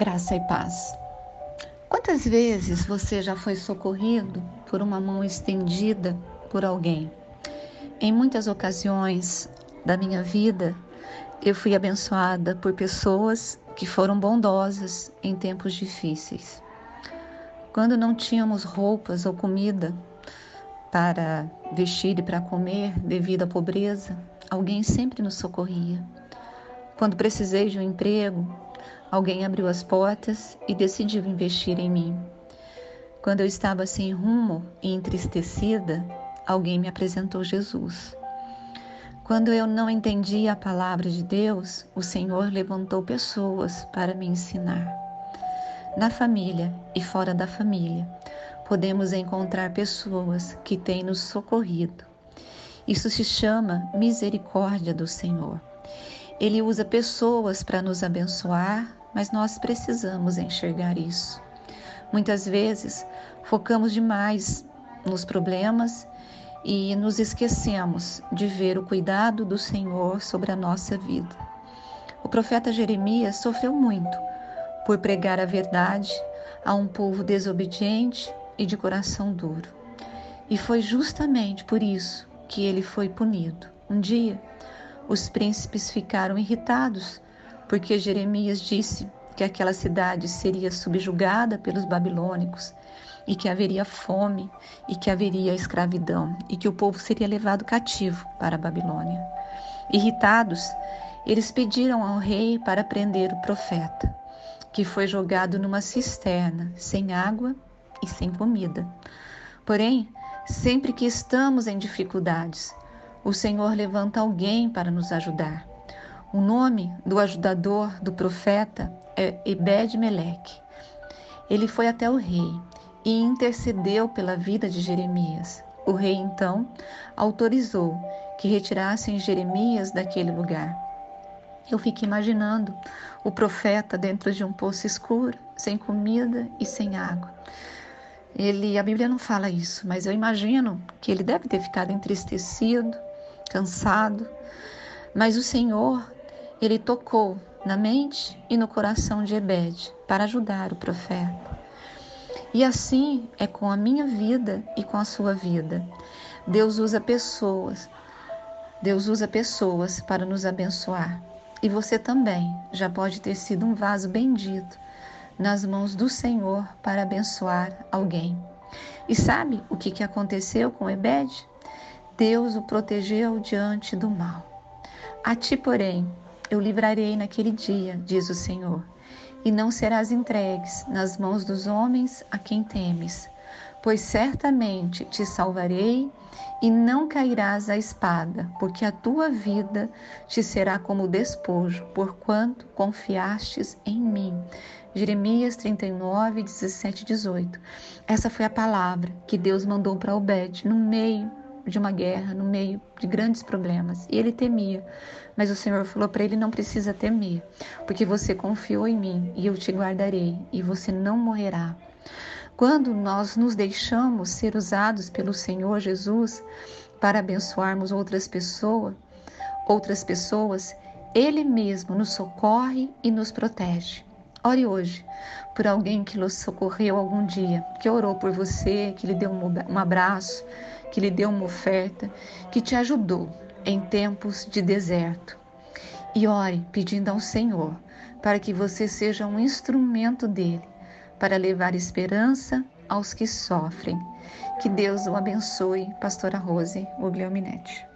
Graça e paz. Quantas vezes você já foi socorrido por uma mão estendida por alguém? Em muitas ocasiões da minha vida, eu fui abençoada por pessoas que foram bondosas em tempos difíceis. Quando não tínhamos roupas ou comida para vestir e para comer devido à pobreza, alguém sempre nos socorria. Quando precisei de um emprego, Alguém abriu as portas e decidiu investir em mim. Quando eu estava sem rumo e entristecida, alguém me apresentou Jesus. Quando eu não entendia a palavra de Deus, o Senhor levantou pessoas para me ensinar. Na família e fora da família, podemos encontrar pessoas que têm nos socorrido. Isso se chama misericórdia do Senhor. Ele usa pessoas para nos abençoar, mas nós precisamos enxergar isso. Muitas vezes focamos demais nos problemas e nos esquecemos de ver o cuidado do Senhor sobre a nossa vida. O profeta Jeremias sofreu muito por pregar a verdade a um povo desobediente e de coração duro. E foi justamente por isso que ele foi punido. Um dia, os príncipes ficaram irritados porque Jeremias disse que aquela cidade seria subjugada pelos babilônicos e que haveria fome e que haveria escravidão e que o povo seria levado cativo para a Babilônia. Irritados, eles pediram ao rei para prender o profeta, que foi jogado numa cisterna, sem água e sem comida. Porém, sempre que estamos em dificuldades, o Senhor levanta alguém para nos ajudar. O nome do ajudador do profeta é Ebed-Meleque. Ele foi até o rei e intercedeu pela vida de Jeremias. O rei então autorizou que retirassem Jeremias daquele lugar. Eu fico imaginando o profeta dentro de um poço escuro, sem comida e sem água. Ele, a Bíblia não fala isso, mas eu imagino que ele deve ter ficado entristecido, cansado. Mas o Senhor ele tocou na mente e no coração de Ebed para ajudar o profeta. E assim é com a minha vida e com a sua vida. Deus usa pessoas. Deus usa pessoas para nos abençoar. E você também já pode ter sido um vaso bendito nas mãos do Senhor para abençoar alguém. E sabe o que, aconteceu com Ebed? Deus o protegeu diante do mal. A ti, porém, eu livrarei naquele dia, diz o Senhor, e não serás entregues nas mãos dos homens a quem temes, pois certamente te salvarei e não cairás à espada, porque a tua vida te será como despojo, porquanto confiastes em mim. Jeremias 39, 17 e 18. Essa foi a palavra que Deus mandou para Obed no meio de uma guerra, no meio de grandes problemas. E ele temia. Mas o Senhor falou para ele: não precisa temer, porque você confiou em mim e eu te guardarei e você não morrerá. Quando nós nos deixamos ser usados pelo Senhor Jesus para abençoarmos outras pessoas, outras pessoas, ele mesmo nos socorre e nos protege. Ore hoje por alguém que lhe socorreu algum dia, que orou por você, que lhe deu um abraço, que lhe deu uma oferta, que te ajudou em tempos de deserto. E ore pedindo ao Senhor para que você seja um instrumento dele para levar esperança aos que sofrem. Que Deus o abençoe, Pastora Rose Ugliominetti.